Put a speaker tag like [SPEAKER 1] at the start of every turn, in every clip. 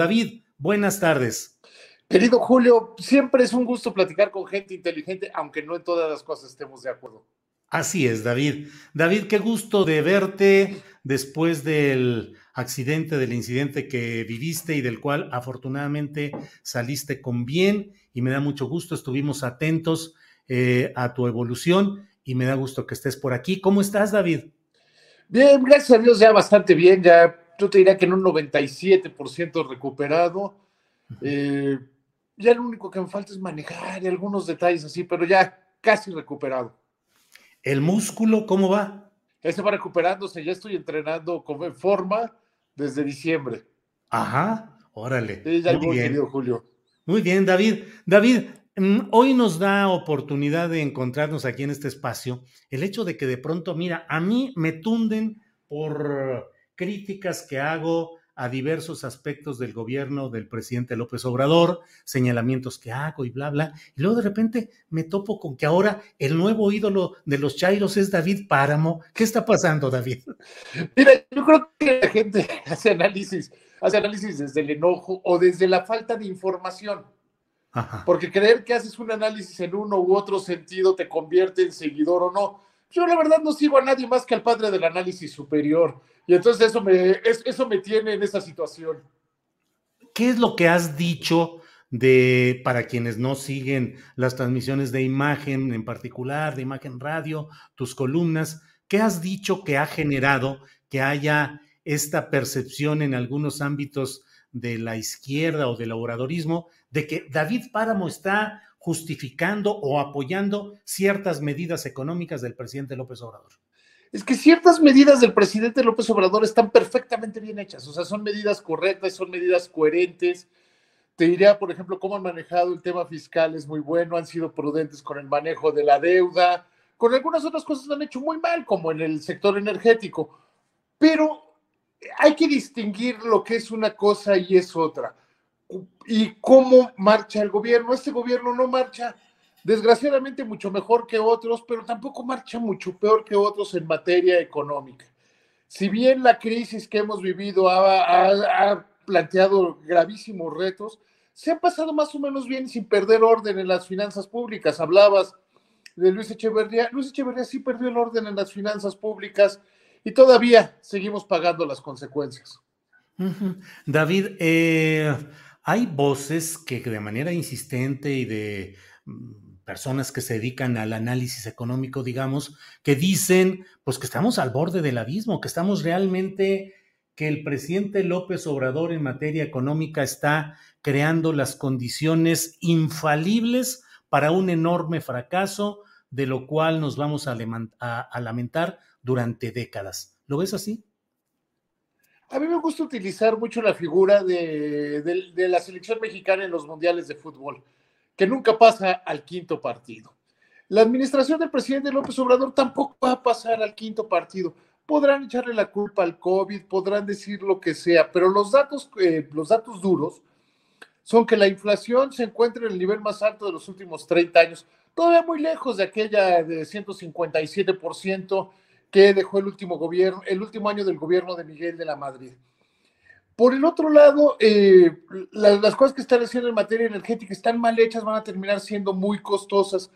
[SPEAKER 1] David, buenas tardes.
[SPEAKER 2] Querido Julio, siempre es un gusto platicar con gente inteligente, aunque no en todas las cosas estemos de acuerdo.
[SPEAKER 1] Así es, David. David, qué gusto de verte después del accidente, del incidente que viviste y del cual afortunadamente saliste con bien y me da mucho gusto. Estuvimos atentos eh, a tu evolución y me da gusto que estés por aquí. ¿Cómo estás, David?
[SPEAKER 2] Bien, gracias a Dios, ya bastante bien, ya yo te diría que en un 97% recuperado. Eh, ya lo único que me falta es manejar y algunos detalles así, pero ya casi recuperado.
[SPEAKER 1] ¿El músculo cómo va?
[SPEAKER 2] Ese va recuperándose, ya estoy entrenando con forma desde diciembre.
[SPEAKER 1] Ajá, órale.
[SPEAKER 2] Sí, ya Muy bien. querido Julio.
[SPEAKER 1] Muy bien, David. David, mm, hoy nos da oportunidad de encontrarnos aquí en este espacio el hecho de que de pronto, mira, a mí me tunden por críticas que hago a diversos aspectos del gobierno del presidente López Obrador, señalamientos que hago y bla, bla. Y luego de repente me topo con que ahora el nuevo ídolo de los Chairos es David Páramo. ¿Qué está pasando, David?
[SPEAKER 2] Mira, yo creo que la gente hace análisis, hace análisis desde el enojo o desde la falta de información. Porque creer que haces un análisis en uno u otro sentido te convierte en seguidor o no. Yo la verdad no sigo a nadie más que al padre del análisis superior. Y entonces eso me, eso me tiene en esa situación.
[SPEAKER 1] ¿Qué es lo que has dicho de, para quienes no siguen las transmisiones de imagen en particular, de imagen radio, tus columnas, qué has dicho que ha generado que haya esta percepción en algunos ámbitos de la izquierda o del obradorismo de que David Páramo está justificando o apoyando ciertas medidas económicas del presidente López Obrador?
[SPEAKER 2] Es que ciertas medidas del presidente López Obrador están perfectamente bien hechas, o sea, son medidas correctas, son medidas coherentes. Te diría, por ejemplo, cómo han manejado el tema fiscal es muy bueno, han sido prudentes con el manejo de la deuda, con algunas otras cosas han hecho muy mal, como en el sector energético, pero hay que distinguir lo que es una cosa y es otra. Y cómo marcha el gobierno. Este gobierno no marcha desgraciadamente mucho mejor que otros, pero tampoco marcha mucho peor que otros en materia económica. Si bien la crisis que hemos vivido ha, planteado gravísimos retos, se ha pasado más o menos bien sin perder orden en las finanzas públicas. Hablabas de Luis Echeverría. Luis Echeverría sí perdió el orden en las finanzas públicas y todavía seguimos pagando las consecuencias.
[SPEAKER 1] David, eh, hay voces que de manera insistente y de mm, personas que se dedican al análisis económico, digamos, que dicen, pues que estamos al borde del abismo, que estamos realmente, que el presidente López Obrador en materia económica está creando las condiciones infalibles para un enorme fracaso, de lo cual nos vamos a, lamentar durante décadas. ¿Lo ves así?
[SPEAKER 2] A mí me gusta utilizar mucho la figura de, de la selección mexicana en los mundiales de fútbol que nunca pasa al quinto partido. La administración del presidente López Obrador tampoco va a pasar al quinto partido. Podrán echarle la culpa al COVID, podrán decir lo que sea, pero los datos, eh, los datos duros son que la inflación se encuentra en el nivel más alto de los últimos 30 años, todavía muy lejos de aquella de 157% que dejó el último gobierno, el último año del gobierno de Miguel de la Madrid. Por el otro lado, eh, las, cosas que están haciendo en materia energética están mal hechas, van a terminar siendo muy costosas.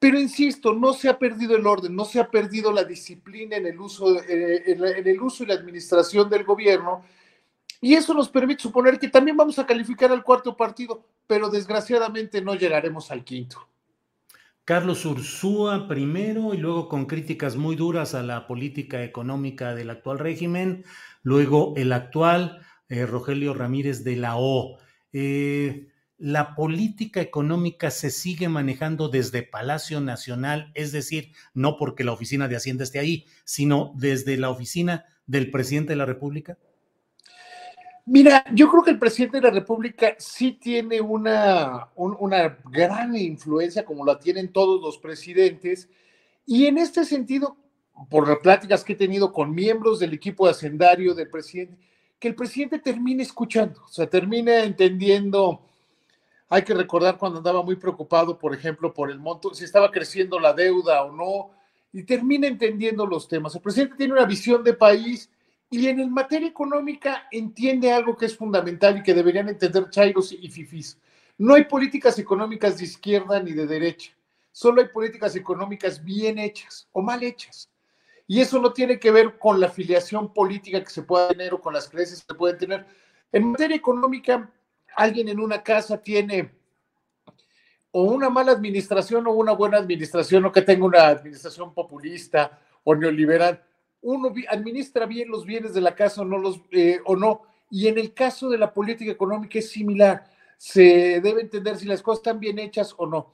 [SPEAKER 2] Pero insisto, no se ha perdido el orden, no se ha perdido la disciplina en el uso, eh, en, el uso y la administración del gobierno. Y eso nos permite suponer que también vamos a calificar al cuarto partido, pero desgraciadamente no llegaremos al quinto.
[SPEAKER 1] Carlos Ursúa primero y luego con críticas muy duras a la política económica del actual régimen, luego el actual eh, Rogelio Ramírez de la O. Eh, la política económica se sigue manejando desde Palacio Nacional, es decir, no porque la oficina de Hacienda esté ahí, sino desde la oficina del presidente de la República?
[SPEAKER 2] Mira, yo creo que el presidente de la República sí tiene una, una gran influencia, como la tienen todos los presidentes, y en este sentido, por las pláticas que he tenido con miembros del equipo de hacendario del presidente, que el presidente termine escuchando, o sea, termine entendiendo hay que recordar cuando andaba muy preocupado, por ejemplo, por el monto, si estaba creciendo la deuda o no, y termina entendiendo los temas. El presidente tiene una visión de país y en materia económica entiende algo que es fundamental y que deberían entender Chairos y Fifis. No hay políticas económicas de izquierda ni de derecha, solo hay políticas económicas bien hechas o mal hechas. Y eso no tiene que ver con la afiliación política que se pueda tener o con las creencias que se pueden tener. En materia económica, alguien en una casa tiene o una mala administración o una buena administración o que tenga una administración populista o neoliberal, uno administra bien los bienes de la casa o no los eh, o no. Y en el caso de la política económica es similar. Se debe entender si las cosas están bien hechas o no.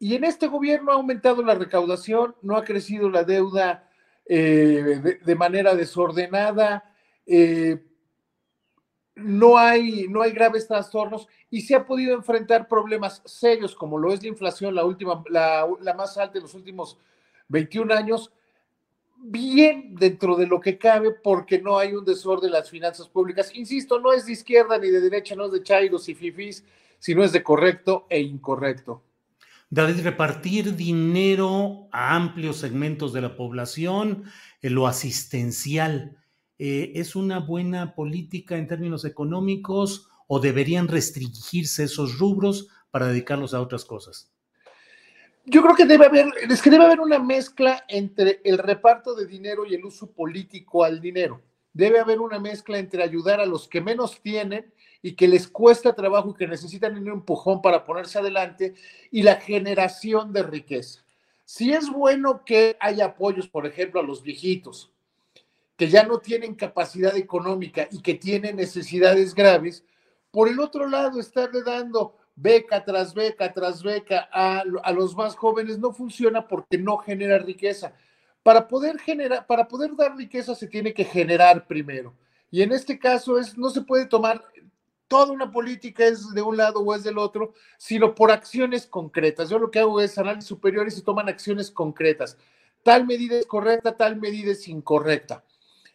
[SPEAKER 2] Y en este gobierno ha aumentado la recaudación, no ha crecido la deuda eh, de, manera desordenada. Eh, no hay, no hay graves trastornos y se ha podido enfrentar problemas serios como lo es la inflación, la última, la, más alta en los últimos 21 años, bien dentro de lo que cabe porque no hay un desorden en las finanzas públicas. Insisto, no es de izquierda ni de derecha, no es de chairos y fifis, sino es de correcto e incorrecto.
[SPEAKER 1] David, repartir dinero a amplios segmentos de la población, en lo asistencial, eh, ¿es una buena política en términos económicos o deberían restringirse esos rubros para dedicarlos a otras cosas?
[SPEAKER 2] Yo creo que debe haber, es que debe haber una mezcla entre el reparto de dinero y el uso político al dinero. Debe haber una mezcla entre ayudar a los que menos tienen y que les cuesta trabajo y que necesitan un empujón para ponerse adelante y la generación de riqueza. Si es bueno que haya apoyos, por ejemplo, a los viejitos, que ya no tienen capacidad económica y que tienen necesidades graves, por el otro lado, estarle dando beca tras beca tras beca a, los más jóvenes no funciona porque no genera riqueza. Para poder generar, para poder dar riqueza se tiene que generar primero. Y en este caso es, no se puede tomar toda una política es de un lado o es del otro, sino por acciones concretas. Yo lo que hago es análisis superiores y toman acciones concretas. Tal medida es correcta, tal medida es incorrecta.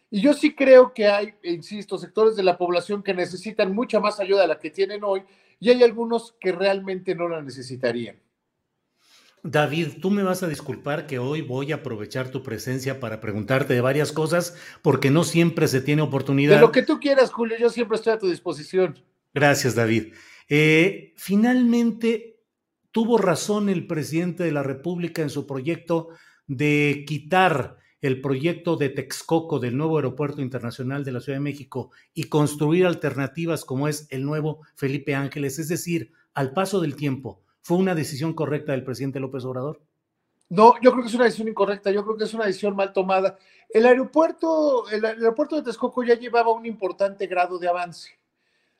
[SPEAKER 2] Y yo sí creo que hay, insisto, sectores de la población que necesitan mucha más ayuda de la que tienen hoy y hay algunos que realmente no la necesitarían.
[SPEAKER 1] David, tú me vas a disculpar que hoy voy a aprovechar tu presencia para preguntarte de varias cosas porque no siempre se tiene oportunidad.
[SPEAKER 2] De lo que tú quieras, Julio, yo siempre estoy a tu disposición.
[SPEAKER 1] Gracias, David. Eh, finalmente, tuvo razón el presidente de la República en su proyecto de quitar el proyecto de Texcoco del nuevo aeropuerto internacional de la Ciudad de México y construir alternativas como es el nuevo Felipe Ángeles, es decir, al paso del tiempo, ¿fue una decisión correcta del presidente López Obrador?
[SPEAKER 2] No, yo creo que es una decisión incorrecta, yo creo que es una decisión mal tomada. El aeropuerto, el aeropuerto de Texcoco ya llevaba un importante grado de avance.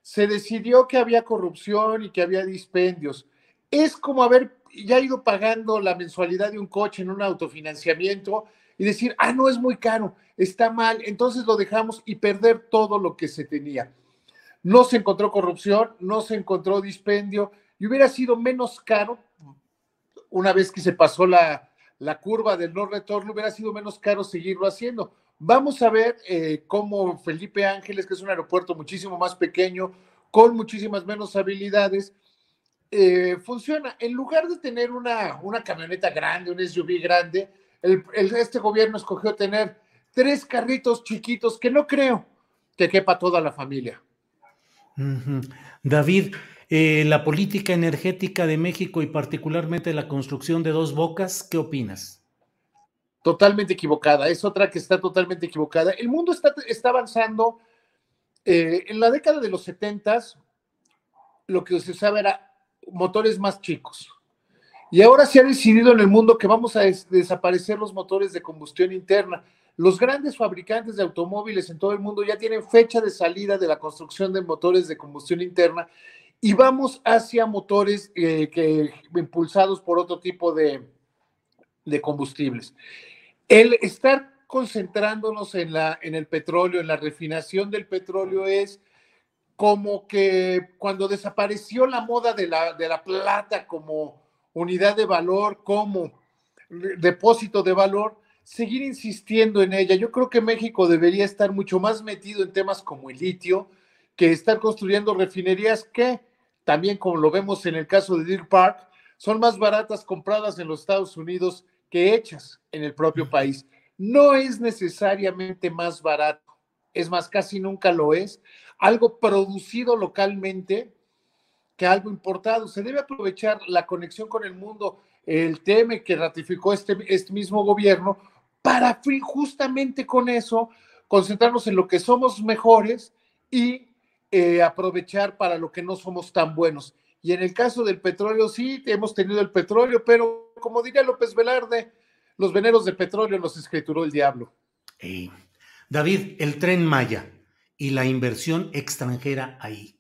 [SPEAKER 2] Se decidió que había corrupción y que había dispendios. Es como haber ya ido pagando la mensualidad de un coche en un autofinanciamiento y decir, ah, no es muy caro, está mal, entonces lo dejamos y perder todo lo que se tenía. No se encontró corrupción, no se encontró dispendio y hubiera sido menos caro, una vez que se pasó la, curva del no retorno, hubiera sido menos caro seguirlo haciendo. Vamos a ver eh, cómo Felipe Ángeles, que es un aeropuerto muchísimo más pequeño, con muchísimas menos habilidades, eh, funciona. En lugar de tener una, una camioneta grande, un SUV grande, este gobierno escogió tener tres carritos chiquitos que no creo que quepa toda la familia.
[SPEAKER 1] David, eh, la política energética de México y particularmente la construcción de dos bocas, ¿qué opinas?
[SPEAKER 2] Totalmente equivocada, es otra que está totalmente equivocada. El mundo está, está avanzando. Eh, en la década de los 70 lo que se usaba era motores más chicos. Y ahora se ha decidido en el mundo que vamos a des desaparecer los motores de combustión interna. Los grandes fabricantes de automóviles en todo el mundo ya tienen fecha de salida de la construcción de motores de combustión interna y vamos hacia motores eh, que, impulsados por otro tipo de, de, combustibles. El estar concentrándonos en, la, en el petróleo, en la refinación del petróleo es como que cuando desapareció la moda de la, de la plata como unidad de valor, como depósito de valor, seguir insistiendo en ella. Yo creo que México debería estar mucho más metido en temas como el litio, que estar construyendo refinerías que también como lo vemos en el caso de Deer Park, son más baratas compradas en los Estados Unidos que hechas en el propio país. No es necesariamente más barato, es más, casi nunca lo es, algo producido localmente que algo importado. Se debe aprovechar la conexión con el mundo, el tema que ratificó este, este mismo gobierno, para justamente con eso concentrarnos en lo que somos mejores y eh, aprovechar para lo que no somos tan buenos. Y en el caso del petróleo, sí, hemos tenido el petróleo, pero como diría López Velarde, los veneros de petróleo los escrituró el diablo.
[SPEAKER 1] David, el tren Maya y la inversión extranjera ahí.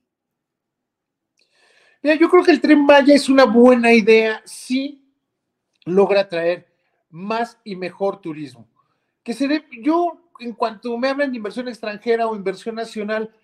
[SPEAKER 2] Mira, yo creo que el tren Maya es una buena idea si logra traer más y mejor turismo. Que se dé, yo, en cuanto me hablan de inversión extranjera o inversión nacional,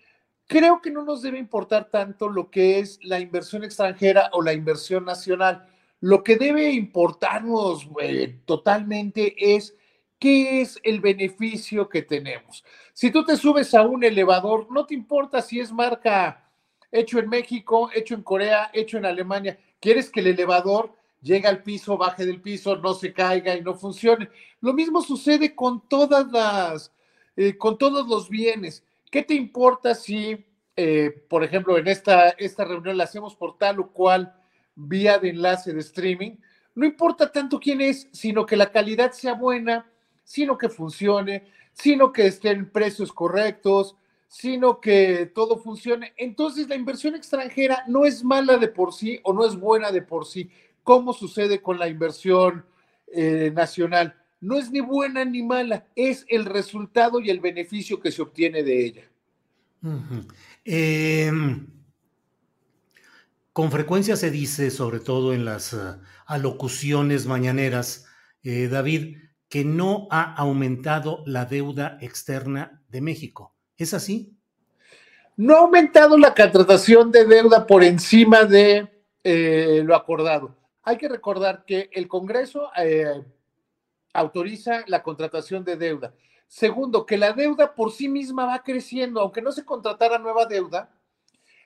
[SPEAKER 2] creo que no nos debe importar tanto lo que es la inversión extranjera o la inversión nacional. Lo que debe importarnos eh, totalmente es qué es el beneficio que tenemos. Si tú te subes a un elevador, no te importa si es marca hecho en México, hecho en Corea, hecho en Alemania. Quieres que el elevador llegue al piso, baje del piso, no se caiga y no funcione. Lo mismo sucede con todas las, eh, con todos los bienes. ¿Qué te importa si, eh, por ejemplo, en esta, esta reunión la hacemos por tal o cual vía de enlace de streaming? No importa tanto quién es, sino que la calidad sea buena, sino que funcione, sino que estén precios correctos, sino que todo funcione. Entonces la inversión extranjera no es mala de por sí o no es buena de por sí, como sucede con la inversión eh, nacional no es ni buena ni mala, es el resultado y el beneficio que se obtiene de ella.
[SPEAKER 1] Em, con frecuencia se dice, sobre todo en las eh, alocuciones mañaneras, eh, David, que no ha aumentado la deuda externa de México. ¿Es así?
[SPEAKER 2] No ha aumentado la contratación de deuda por encima de eh, lo acordado. Hay que recordar que el Congreso autoriza la contratación de deuda. Segundo, que la deuda por sí misma va creciendo, aunque no se contratara nueva deuda,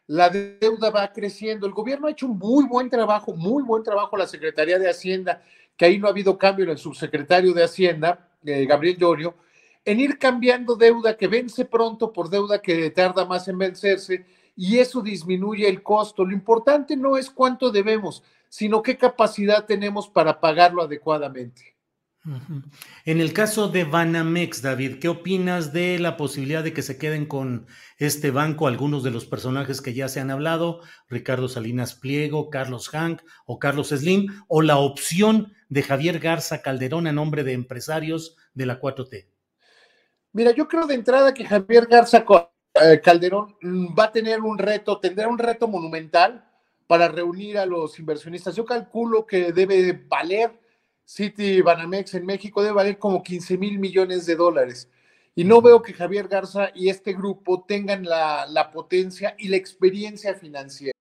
[SPEAKER 2] la deuda va creciendo. El gobierno ha hecho un muy buen trabajo, muy buen trabajo la Secretaría de Hacienda, que ahí no ha habido cambio en el subsecretario de Hacienda, eh, Gabriel Llorio, en ir cambiando deuda que vence pronto por deuda que tarda más en vencerse y eso disminuye el costo. Lo importante no es cuánto debemos, sino qué capacidad tenemos para pagarlo adecuadamente.
[SPEAKER 1] En el caso de Banamex, David, ¿qué opinas de la posibilidad de que se queden con este banco algunos de los personajes que ya se han hablado, Ricardo Salinas Pliego, Carlos Hank o Carlos Slim, o la opción de Javier Garza Calderón a nombre de empresarios de la 4T?
[SPEAKER 2] Mira, yo creo de entrada que Javier Garza eh, Calderón mm, va a tener un reto, tendrá un reto monumental para reunir a los inversionistas. Yo calculo que debe valer City Banamex en México debe valer como 15 mil millones de dólares. Y no veo que Javier Garza y este grupo tengan la, la potencia y la experiencia financiera.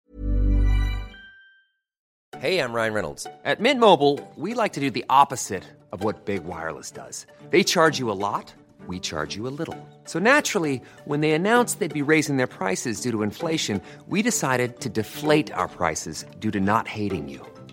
[SPEAKER 3] Hey, I'm Ryan Reynolds. At Mint Mobile, we like to do the opposite of what Big Wireless does. They charge you a lot, we charge you a little. So naturally, when they announced they'd be raising their prices due to inflation, we decided to deflate our prices due to not hating you.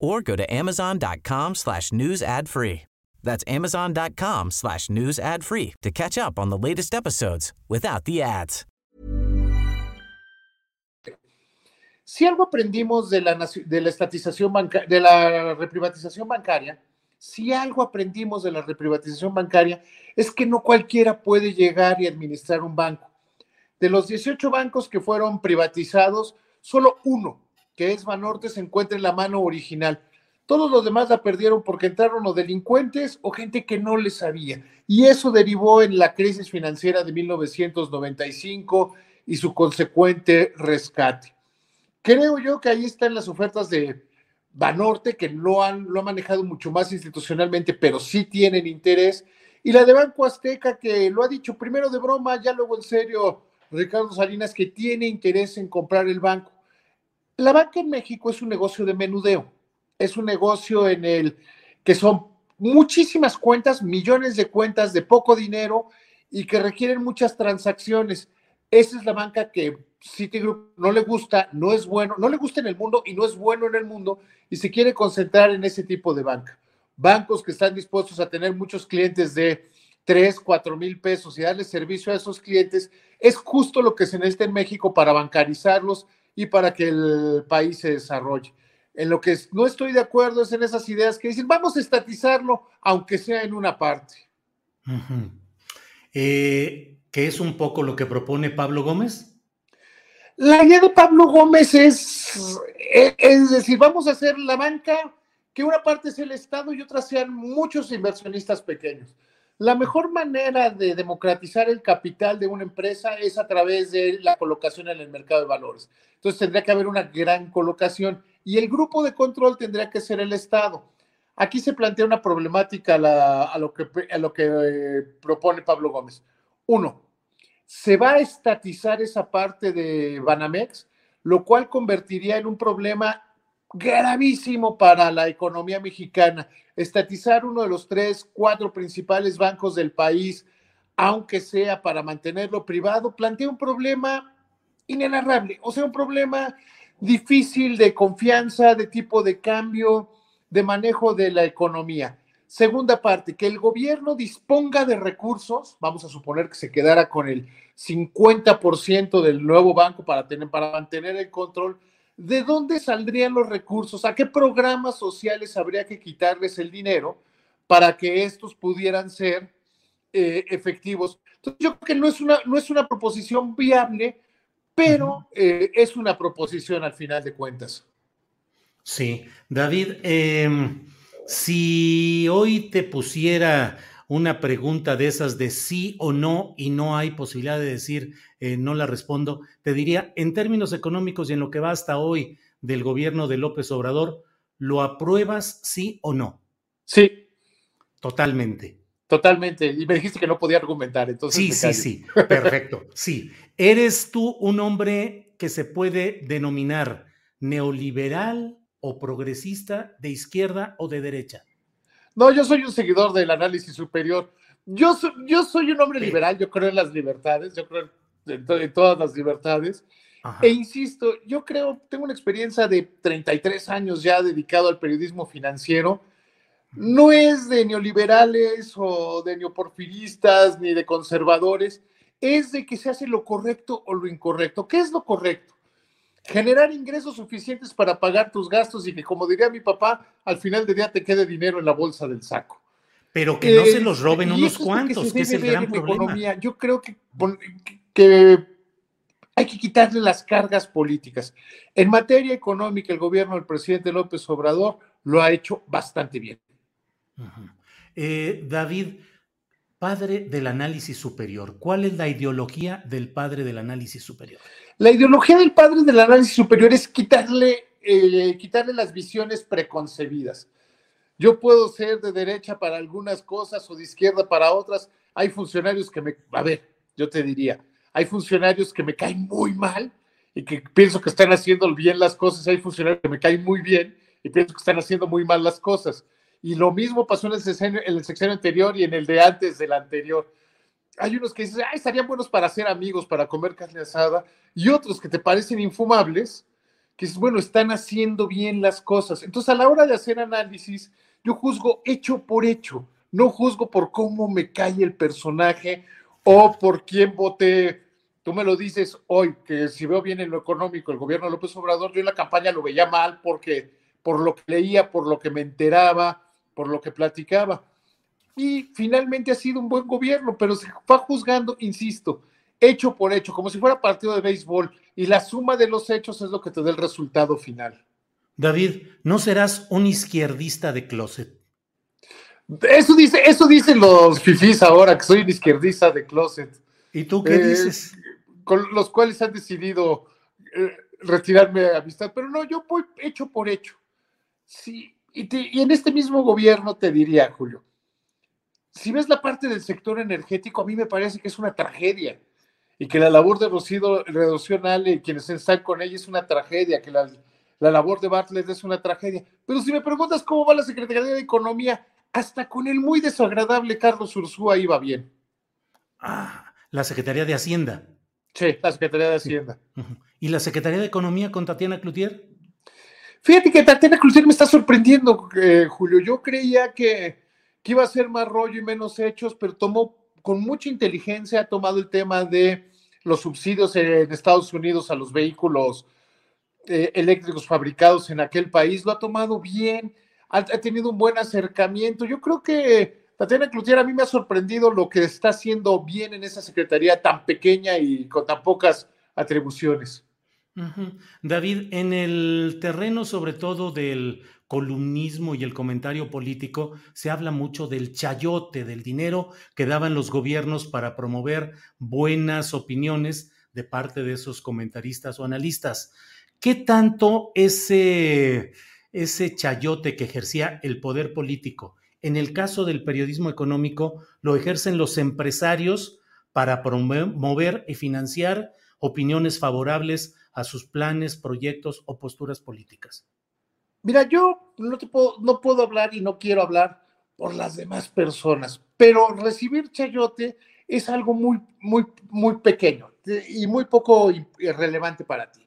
[SPEAKER 4] or go to amazon.com slash news ad free. That's amazon.com slash news ad free to catch up on the latest episodes without the ads.
[SPEAKER 2] Si algo aprendimos de la, de la estatización de la reprivatización bancaria, si algo aprendimos de la reprivatización bancaria, es que no cualquiera puede llegar y administrar un banco. De los 18 bancos que fueron privatizados, solo uno, que es Banorte, se encuentra en la mano original. Todos los demás la perdieron porque entraron o delincuentes o gente que no les sabía. Y eso derivó en la crisis financiera de 1995 y su consecuente rescate. Creo yo que ahí están las ofertas de Banorte, que lo han, lo manejado mucho más institucionalmente, pero sí tienen interés. Y la de Banco Azteca, que lo ha dicho primero de broma, ya luego en serio, Ricardo Salinas, que tiene interés en comprar el banco. La banca en México es un negocio de menudeo, es un negocio en el que son muchísimas cuentas, millones de cuentas de poco dinero y que requieren muchas transacciones. Esa es la banca que Citigroup no le gusta, no es bueno, no le gusta en el mundo y no es bueno en el mundo y se quiere concentrar en ese tipo de banca. Bancos que están dispuestos a tener muchos clientes de 3, 4 mil pesos y darle servicio a esos clientes, es justo lo que se necesita en México para bancarizarlos y para que el país se desarrolle. En lo que no estoy de acuerdo es en esas ideas que dicen, vamos a estatizarlo, aunque sea en una parte.
[SPEAKER 1] eh, ¿Qué es un poco lo que propone Pablo Gómez?
[SPEAKER 2] La idea de Pablo Gómez es, es decir, vamos a hacer la banca, que una parte sea el Estado y otra sean muchos inversionistas pequeños. La mejor manera de democratizar el capital de una empresa es a través de la colocación en el mercado de valores. Entonces tendría que haber una gran colocación y el grupo de control tendría que ser el Estado. Aquí se plantea una problemática a, lo que eh, propone Pablo Gómez. Uno, se va a estatizar esa parte de Banamex, lo cual convertiría en un problema gravísimo para la economía mexicana. Estatizar uno de los tres, cuatro principales bancos del país, aunque sea para mantenerlo privado, plantea un problema inenarrable, o sea, un problema difícil de confianza, de tipo de cambio, de manejo de la economía. Segunda parte, que el gobierno disponga de recursos, vamos a suponer que se quedara con el 50% del nuevo banco para, tener, para mantener el control, ¿de dónde saldrían los recursos? ¿A qué programas sociales habría que quitarles el dinero para que estos pudieran ser eh, efectivos? Entonces, yo creo que no es una, no es una proposición viable, pero eh, es una proposición al final de cuentas.
[SPEAKER 1] Sí, David, eh, si hoy te pusiera una pregunta de esas de sí o no y no hay posibilidad de decir eh, no la respondo, te diría, en términos económicos y en lo que va hasta hoy del gobierno de López Obrador, ¿lo apruebas sí o no?
[SPEAKER 2] Sí.
[SPEAKER 1] Totalmente.
[SPEAKER 2] Totalmente. Y me dijiste que no podía argumentar, entonces.
[SPEAKER 1] Sí, sí, sí. Perfecto. Sí. ¿Eres tú un hombre que se puede denominar neoliberal o progresista de izquierda o de derecha?
[SPEAKER 2] No, yo soy un seguidor del análisis superior. Yo, so, yo soy un hombre liberal, yo creo en las libertades, yo creo en, to en todas las libertades. Ajá. E insisto, yo creo, tengo una experiencia de 33 años ya dedicado al periodismo financiero. No es de neoliberales o de neoporfiristas ni de conservadores, es de que se hace lo correcto o lo incorrecto. ¿Qué es lo correcto? Generar ingresos suficientes para pagar tus gastos y que, como diría mi papá, al final del día te quede dinero en la bolsa del saco.
[SPEAKER 1] Pero que no eh, se los roben unos cuantos, que, que es el gran problema.
[SPEAKER 2] Economía. Yo creo que, que hay que quitarle las cargas políticas. En materia económica, el gobierno del presidente López Obrador lo ha hecho bastante bien.
[SPEAKER 1] Uh -huh. eh, David, padre del análisis superior, ¿cuál es la ideología del padre del análisis superior?
[SPEAKER 2] La ideología del padre del análisis superior es quitarle, eh, quitarle las visiones preconcebidas. Yo puedo ser de derecha para algunas cosas o de izquierda para otras. Hay funcionarios que me... A ver, yo te diría, hay funcionarios que me caen muy mal y que pienso que están haciendo bien las cosas, hay funcionarios que me caen muy bien y pienso que están haciendo muy mal las cosas. Y lo mismo pasó en el sexenio, en el sexenio anterior y en el de antes del anterior. Hay unos que dicen, ah, estarían buenos para ser amigos, para comer carne asada, y otros que te parecen infumables, que dices, bueno, están haciendo bien las cosas. Entonces, a la hora de hacer análisis, yo juzgo hecho por hecho, no juzgo por cómo me cae el personaje o por quién voté. Tú me lo dices hoy, que si veo bien en lo económico el gobierno de López Obrador, yo en la campaña lo veía mal porque por lo que leía, por lo que me enteraba, por lo que platicaba. Y finalmente ha sido un buen gobierno, pero se va juzgando, insisto, hecho por hecho, como si fuera partido de béisbol, y la suma de los hechos es lo que te da el resultado final.
[SPEAKER 1] David, ¿no serás un izquierdista de closet?
[SPEAKER 2] Eso, dice, eso dicen los fifís ahora, que soy un izquierdista de closet.
[SPEAKER 1] ¿Y tú qué eh, dices?
[SPEAKER 2] Con los cuales han decidido eh, retirarme de amistad, pero no, yo voy hecho por hecho. Sí, y, y en este mismo gobierno te diría, Julio, si ves la parte del sector energético, a mí me parece que es una tragedia y que la labor de Rocío Reducción y quienes están con ella es una tragedia, que la, la, labor de Bartlett es una tragedia. Pero si me preguntas cómo va la Secretaría de Economía, hasta con el muy desagradable Carlos Ursúa iba bien.
[SPEAKER 1] Ah, la Secretaría de Hacienda.
[SPEAKER 2] Sí, la Secretaría de Hacienda.
[SPEAKER 1] ¿Y la Secretaría de Economía con Tatiana Cloutier?
[SPEAKER 2] Fíjate que Tatiana Cloutier me está sorprendiendo, eh, Julio. Yo creía que, iba a ser más rollo y menos hechos, pero tomó con mucha inteligencia ha tomado el tema de los subsidios en Estados Unidos a los vehículos eh, eléctricos fabricados en aquel país, lo ha tomado bien, ha, tenido un buen acercamiento. Yo creo que Tatiana Cloutier a mí me ha sorprendido lo que está haciendo bien en esa secretaría tan pequeña y con tan pocas atribuciones.
[SPEAKER 1] David, en el terreno sobre todo del columnismo y el comentario político, se habla mucho del chayote, del dinero que daban los gobiernos para promover buenas opiniones de parte de esos comentaristas o analistas. ¿Qué tanto ese, ese chayote que ejercía el poder político, en el caso del periodismo económico, lo ejercen los empresarios para promover y financiar opiniones favorables a sus planes, proyectos o posturas políticas?
[SPEAKER 2] Mira, yo no, puedo, no puedo hablar y no quiero hablar por las demás personas, pero recibir chayote es algo muy, muy, muy pequeño y muy poco relevante para ti.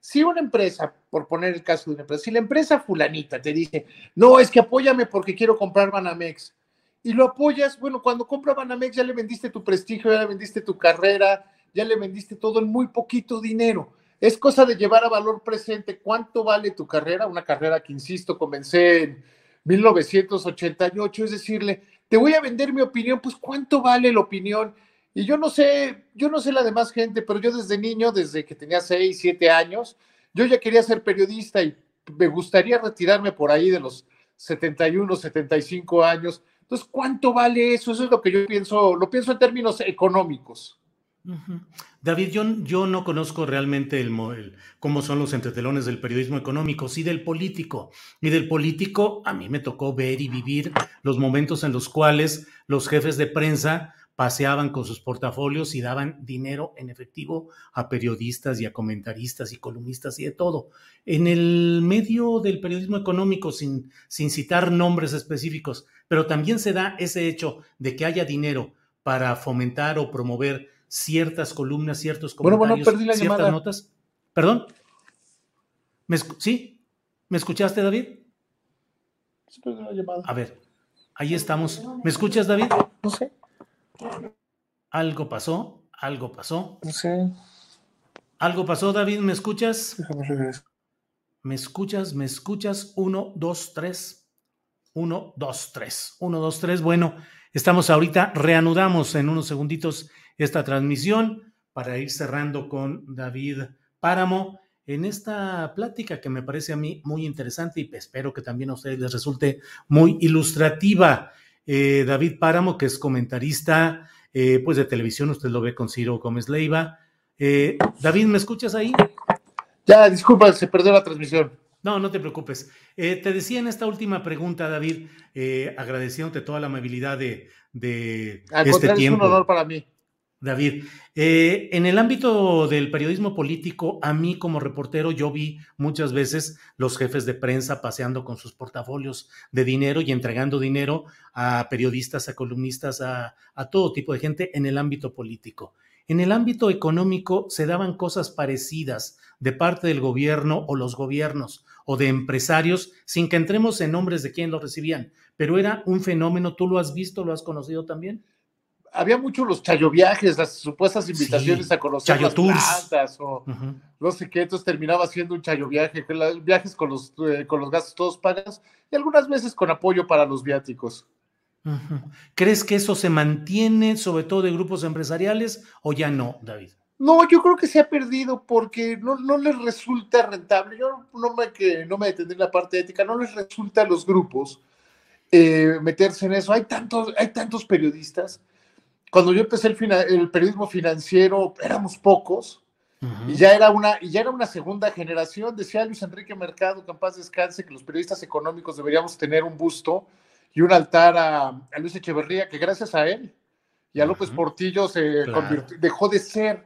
[SPEAKER 2] Si una empresa, por poner el caso de una empresa, si la empresa fulanita te dice, no, es que apóyame porque quiero comprar Banamex, y lo apoyas, bueno, cuando compra Banamex ya le vendiste tu prestigio, ya le vendiste tu carrera, ya le vendiste todo en muy poquito dinero. Es cosa de llevar a valor presente cuánto vale tu carrera, una carrera que, insisto, comencé en 1988, es decirle, te voy a vender mi opinión, pues cuánto vale la opinión. Y yo no sé, yo no sé la demás gente, pero yo desde niño, desde que tenía 6, 7 años, yo ya quería ser periodista y me gustaría retirarme por ahí de los 71, 75 años. Entonces, ¿cuánto vale eso? Eso es lo que yo pienso, lo pienso en términos económicos.
[SPEAKER 1] David, yo, yo, no conozco realmente el, cómo son los entretelones del periodismo económico, sí del político. Y del político a mí me tocó ver y vivir los momentos en los cuales los jefes de prensa paseaban con sus portafolios y daban dinero en efectivo a periodistas y a comentaristas y columnistas y de todo. En el medio del periodismo económico, sin citar nombres específicos, pero también se da ese hecho de que haya dinero para fomentar o promover ciertas columnas, ciertos comentarios, ciertas notas. ¿Perdón? ¿Sí? ¿Me escuchaste, David? A ver, ahí estamos. ¿Me escuchas, David?
[SPEAKER 2] No sé.
[SPEAKER 1] Algo pasó, algo pasó.
[SPEAKER 2] No sé.
[SPEAKER 1] Algo pasó, David, ¿me escuchas? ¿Me escuchas? ¿Me escuchas? Uno, dos, tres. Uno, dos, tres. Uno, dos, tres. Bueno, estamos ahorita, reanudamos en unos segunditos esta transmisión para ir cerrando con David Páramo en esta plática que me parece a mí muy interesante y espero que también a ustedes les resulte muy ilustrativa. Eh, David Páramo, que es comentarista eh, pues de televisión, usted lo ve con Ciro Gómez Leiva. Eh, David, ¿me escuchas ahí?
[SPEAKER 2] Ya, disculpa, se perdió la transmisión.
[SPEAKER 1] No, no te preocupes. te decía en esta última pregunta, David, agradeciéndote toda la amabilidad de, de
[SPEAKER 2] Al este tiempo. Es un honor para mí.
[SPEAKER 1] David, eh, en el ámbito del periodismo político, a mí como reportero, yo vi muchas veces los jefes de prensa paseando con sus portafolios de dinero y entregando dinero a periodistas, a columnistas, a, a todo tipo de gente en el ámbito político. En el ámbito económico se daban cosas parecidas de parte del gobierno o los gobiernos o de empresarios, sin que entremos en nombres de quién lo recibían, pero era un fenómeno, ¿tú lo has visto, lo has conocido también?
[SPEAKER 2] había mucho los chayoviajes, las supuestas invitaciones a conocer las plantas o no sé qué, entonces terminaba siendo un chayoviaje, viajes con los, eh, con los gastos todos pagas y algunas veces con apoyo para los viáticos.
[SPEAKER 1] ¿Crees que eso se mantiene, sobre todo de grupos empresariales, o ya no, David?
[SPEAKER 2] No, yo creo que se ha perdido porque no, no les resulta rentable. Yo no me, que, no me detendré en la parte ética, no les resulta a los grupos eh, meterse en eso. Hay tantos, hay tantos periodistas cuando yo empecé el, periodismo financiero, éramos pocos, y ya era, una, y ya era una segunda generación. Decía Luis Enrique Mercado, que en paz descanse, que los periodistas económicos deberíamos tener un busto y un altar a, Luis Echeverría, que gracias a él y a López Portillo se dejó de ser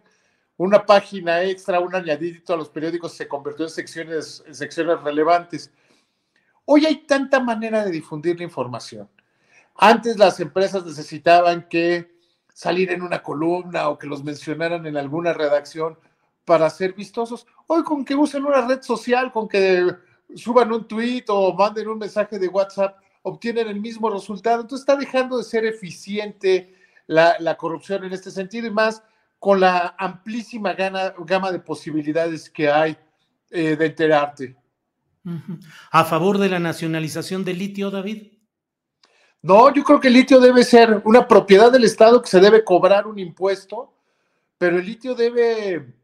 [SPEAKER 2] una página extra, un añadidito a los periódicos, se convirtió en secciones, secciones relevantes. Hoy hay tanta manera de difundir la información. Antes las empresas necesitaban que salir en una columna o que los mencionaran en alguna redacción para ser vistosos. Hoy con que usen una red social, con que suban un tweet o manden un mensaje de WhatsApp, obtienen el mismo resultado. Entonces está dejando de ser eficiente la, corrupción en este sentido y más con la amplísima gama de posibilidades que hay eh, de enterarte.
[SPEAKER 1] ¿A favor de la nacionalización del litio, David?
[SPEAKER 2] No, yo creo que el litio debe ser una propiedad del Estado que se debe cobrar un impuesto, pero el litio debe,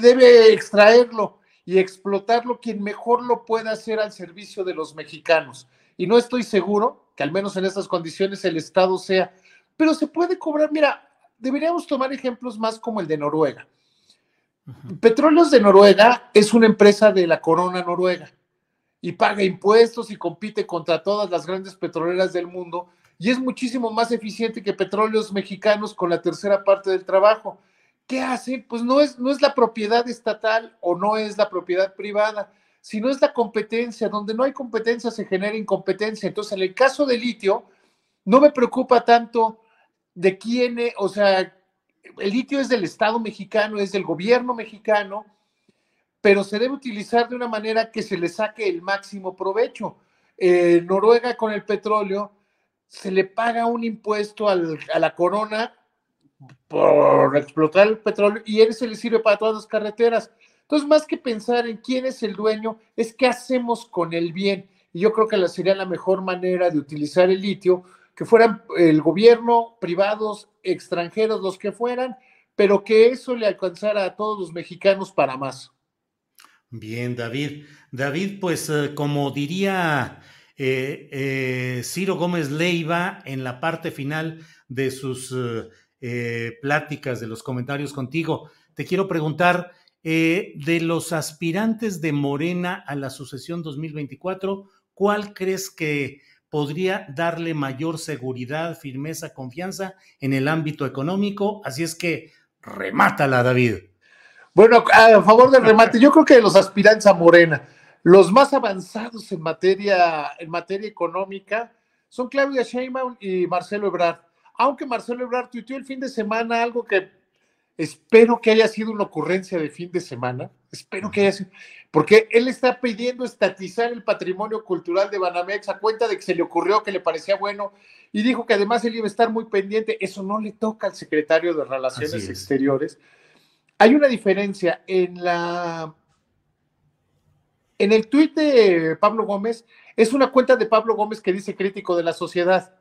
[SPEAKER 2] debe extraerlo y explotarlo quien mejor lo pueda hacer al servicio de los mexicanos. Y no estoy seguro que al menos en estas condiciones el Estado sea, pero se puede cobrar, mira, deberíamos tomar ejemplos más como el de Noruega. Petróleos de Noruega es una empresa de la corona noruega y paga impuestos y compite contra todas las grandes petroleras del mundo y es muchísimo más eficiente que petróleos mexicanos con la tercera parte del trabajo. ¿Qué hacen? Pues no es, no es la propiedad estatal o no es la propiedad privada, sino es la competencia. Donde no hay competencia se genera incompetencia. Entonces, en el caso de litio, no me preocupa tanto de quién, o sea, el litio es del Estado mexicano, es del gobierno mexicano, pero se debe utilizar de una manera que se le saque el máximo provecho. En Noruega con el petróleo se le paga un impuesto a la corona por explotar el petróleo y él se le sirve para todas las carreteras. Entonces, más que pensar en quién es el dueño, es qué hacemos con el bien. Y yo creo que sería la mejor manera de utilizar el litio, que fueran el gobierno, privados, extranjeros, los que fueran, pero que eso le alcanzara a todos los mexicanos para más.
[SPEAKER 1] Bien, David. David, pues eh, como diría eh, eh, Ciro Gómez Leiva en la parte final de sus pláticas, de los comentarios contigo, te quiero preguntar, de los aspirantes de Morena a la sucesión 2024, ¿cuál crees que podría darle mayor seguridad, firmeza, confianza en el ámbito económico? Así es que remátala, David.
[SPEAKER 2] Bueno, a favor del remate, yo creo que los aspirantes a Morena, los más avanzados en materia, en materia económica, son Claudia Sheinbaum y Marcelo Ebrard. Aunque Marcelo Ebrard tuiteó el fin de semana algo que espero que haya sido una ocurrencia de fin de semana, espero que haya sido, porque él está pidiendo estatizar el patrimonio cultural de Banamex a cuenta de que se le ocurrió que le parecía bueno y dijo que además él iba a estar muy pendiente. Eso no le toca al secretario de Relaciones Exteriores. Hay una diferencia en la. En el tuit de Pablo Gómez, es una cuenta de Pablo Gómez que dice crítico de la sociedad,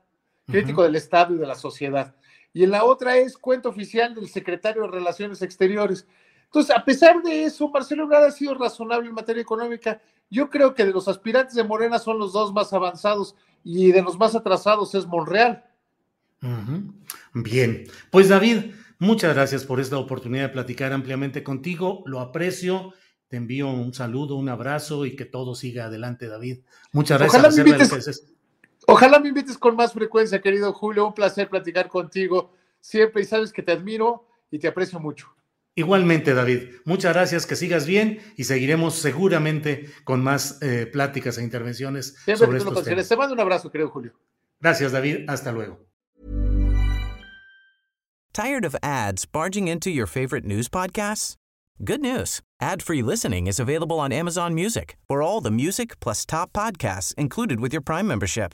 [SPEAKER 2] crítico del Estado y de la sociedad. Y en la otra es cuenta oficial del secretario de Relaciones Exteriores. Entonces, a pesar de eso, Marcelo Ebrard ha sido razonable en materia económica. Yo creo que de los aspirantes de Morena son los dos más avanzados y de los más atrasados es Monreal.
[SPEAKER 1] Bien, pues David, Muchas gracias por esta oportunidad de platicar ampliamente contigo. Lo aprecio. Te envío un saludo, un abrazo y que todo siga adelante, David. Muchas gracias.
[SPEAKER 2] Ojalá me invites, con más frecuencia, querido Julio. Un placer platicar contigo. siempre y sabes que te admiro y te aprecio mucho.
[SPEAKER 1] Igualmente, David. Muchas gracias, que sigas bien y seguiremos seguramente con más eh, pláticas e intervenciones
[SPEAKER 2] Siempre
[SPEAKER 1] sobre
[SPEAKER 2] que tú lo
[SPEAKER 1] estos temas.
[SPEAKER 2] Te mando un abrazo, querido Julio.
[SPEAKER 1] Gracias, David. Hasta luego.
[SPEAKER 4] Tired of ads barging into your favorite news podcasts? Good news. Ad-free listening is available on Amazon Music for all the music plus top podcasts included with your Prime membership.